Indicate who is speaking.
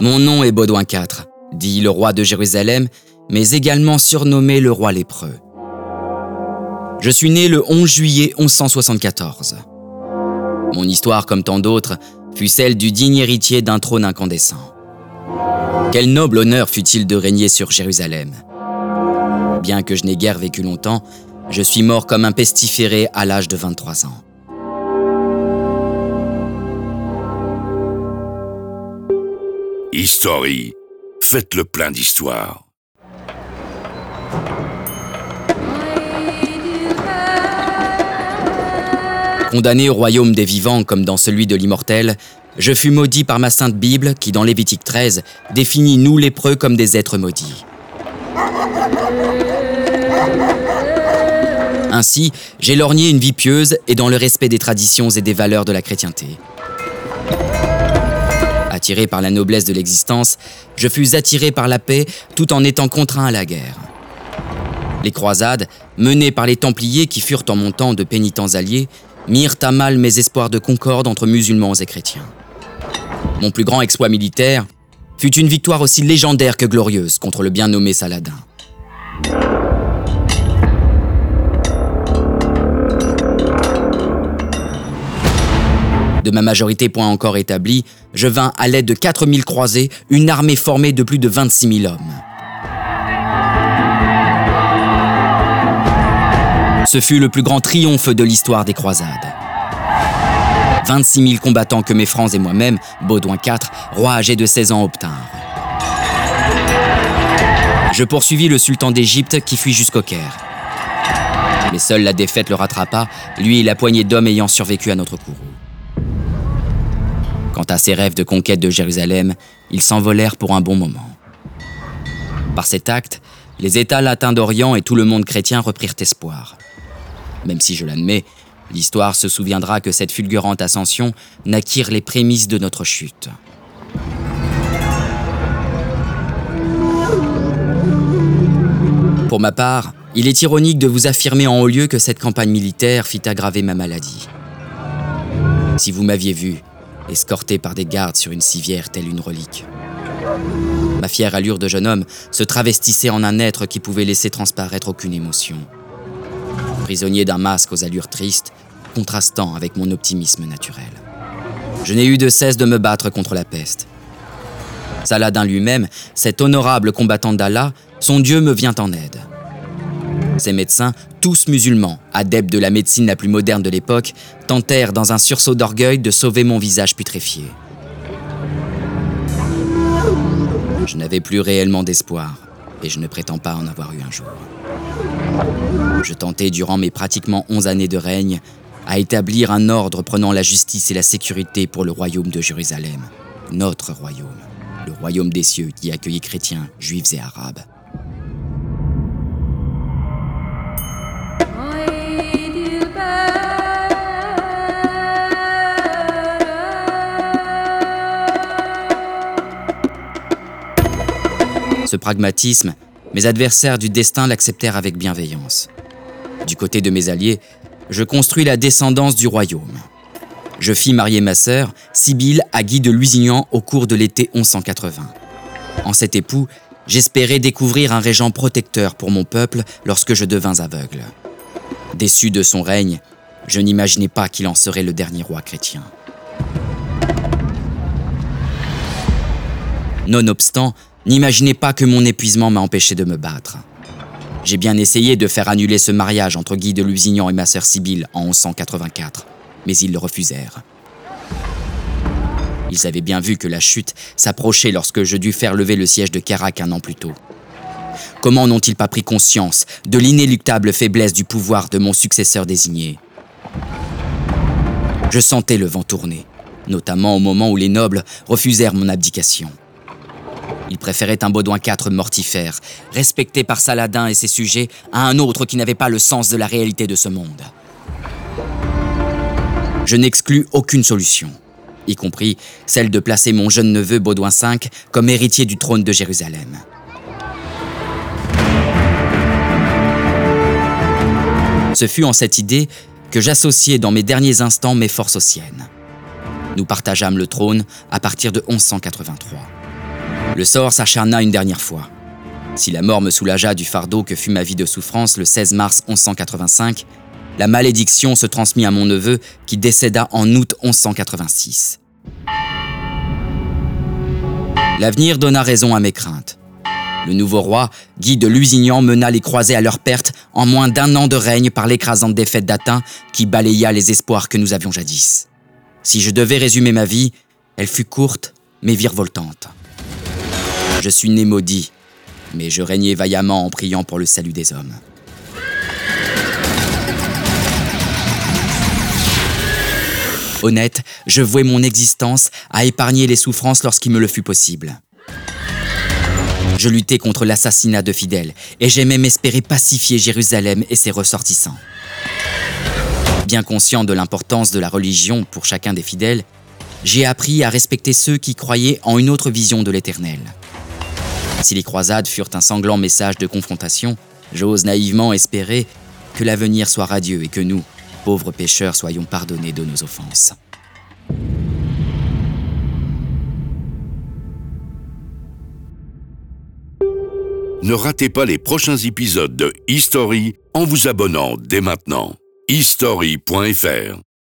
Speaker 1: Mon nom est Baudouin IV, dit le roi de Jérusalem, mais également surnommé le roi lépreux. Je suis né le 11 juillet 1174. Mon histoire, comme tant d'autres, fut celle du digne héritier d'un trône incandescent. Quel noble honneur fut-il de régner sur Jérusalem? Bien que je n'ai guère vécu longtemps, je suis mort comme un pestiféré à l'âge de 23 ans.
Speaker 2: History. Faites le plein d'histoire.
Speaker 1: Condamné au royaume des vivants comme dans celui de l'immortel, je fus maudit par ma sainte Bible qui, dans Lévitique 13, définit nous lépreux comme des êtres maudits. Ainsi, j'ai lorgné une vie pieuse et dans le respect des traditions et des valeurs de la chrétienté. Attiré par la noblesse de l'existence, je fus attiré par la paix tout en étant contraint à la guerre. Les croisades, menées par les Templiers qui furent en mon temps de pénitents alliés, mirent à mal mes espoirs de concorde entre musulmans et chrétiens. Mon plus grand exploit militaire fut une victoire aussi légendaire que glorieuse contre le bien nommé Saladin. De ma majorité point encore établie, je vins à l'aide de 4000 croisés, une armée formée de plus de 26 000 hommes. Ce fut le plus grand triomphe de l'histoire des croisades. 26 000 combattants que mes francs et moi-même, Baudouin IV, roi âgé de 16 ans, obtinrent. Je poursuivis le sultan d'Égypte qui fuit jusqu'au Caire. Mais seule la défaite le rattrapa, lui et la poignée d'hommes ayant survécu à notre courroux. Quant à ses rêves de conquête de Jérusalem, ils s'envolèrent pour un bon moment. Par cet acte, les États latins d'Orient et tout le monde chrétien reprirent espoir. Même si je l'admets, l'histoire se souviendra que cette fulgurante ascension naquirent les prémices de notre chute. Pour ma part, il est ironique de vous affirmer en haut lieu que cette campagne militaire fit aggraver ma maladie. Si vous m'aviez vu, escorté par des gardes sur une civière telle une relique. Ma fière allure de jeune homme se travestissait en un être qui pouvait laisser transparaître aucune émotion. Prisonnier d'un masque aux allures tristes, contrastant avec mon optimisme naturel. Je n'ai eu de cesse de me battre contre la peste. Saladin lui-même, cet honorable combattant d'Allah, son Dieu me vient en aide. Ces médecins, tous musulmans, adeptes de la médecine la plus moderne de l'époque, tentèrent dans un sursaut d'orgueil de sauver mon visage putréfié. Je n'avais plus réellement d'espoir, et je ne prétends pas en avoir eu un jour. Je tentais durant mes pratiquement onze années de règne à établir un ordre prenant la justice et la sécurité pour le royaume de Jérusalem, notre royaume, le royaume des cieux qui accueillait chrétiens, juifs et arabes. Ce pragmatisme, mes adversaires du destin l'acceptèrent avec bienveillance. Du côté de mes alliés, je construis la descendance du royaume. Je fis marier ma sœur, Sibylle, à Guy de Lusignan au cours de l'été 1180. En cet époux, j'espérais découvrir un régent protecteur pour mon peuple lorsque je devins aveugle. Déçu de son règne, je n'imaginais pas qu'il en serait le dernier roi chrétien. Nonobstant, N'imaginez pas que mon épuisement m'a empêché de me battre. J'ai bien essayé de faire annuler ce mariage entre Guy de Lusignan et ma sœur Sibylle en 1184, mais ils le refusèrent. Ils avaient bien vu que la chute s'approchait lorsque je dus faire lever le siège de Carac un an plus tôt. Comment n'ont-ils pas pris conscience de l'inéluctable faiblesse du pouvoir de mon successeur désigné? Je sentais le vent tourner, notamment au moment où les nobles refusèrent mon abdication. Il préférait un Baudouin IV mortifère, respecté par Saladin et ses sujets, à un autre qui n'avait pas le sens de la réalité de ce monde. Je n'exclus aucune solution, y compris celle de placer mon jeune neveu Baudouin V comme héritier du trône de Jérusalem. Ce fut en cette idée que j'associai dans mes derniers instants mes forces aux siennes. Nous partageâmes le trône à partir de 1183. Le sort s'acharna une dernière fois. Si la mort me soulagea du fardeau que fut ma vie de souffrance le 16 mars 1185, la malédiction se transmit à mon neveu qui décéda en août 1186. L'avenir donna raison à mes craintes. Le nouveau roi, Guy de Lusignan, mena les croisés à leur perte en moins d'un an de règne par l'écrasante défaite d'Atin qui balaya les espoirs que nous avions jadis. Si je devais résumer ma vie, elle fut courte mais virevoltante. Je suis né maudit, mais je régnais vaillamment en priant pour le salut des hommes. Honnête, je vouais mon existence à épargner les souffrances lorsqu'il me le fut possible. Je luttais contre l'assassinat de fidèles et j'ai même espéré pacifier Jérusalem et ses ressortissants. Bien conscient de l'importance de la religion pour chacun des fidèles, j'ai appris à respecter ceux qui croyaient en une autre vision de l'Éternel. Si les croisades furent un sanglant message de confrontation, j'ose naïvement espérer que l'avenir soit radieux et que nous, pauvres pécheurs, soyons pardonnés de nos offenses.
Speaker 2: Ne ratez pas les prochains épisodes de History en vous abonnant dès maintenant. history.fr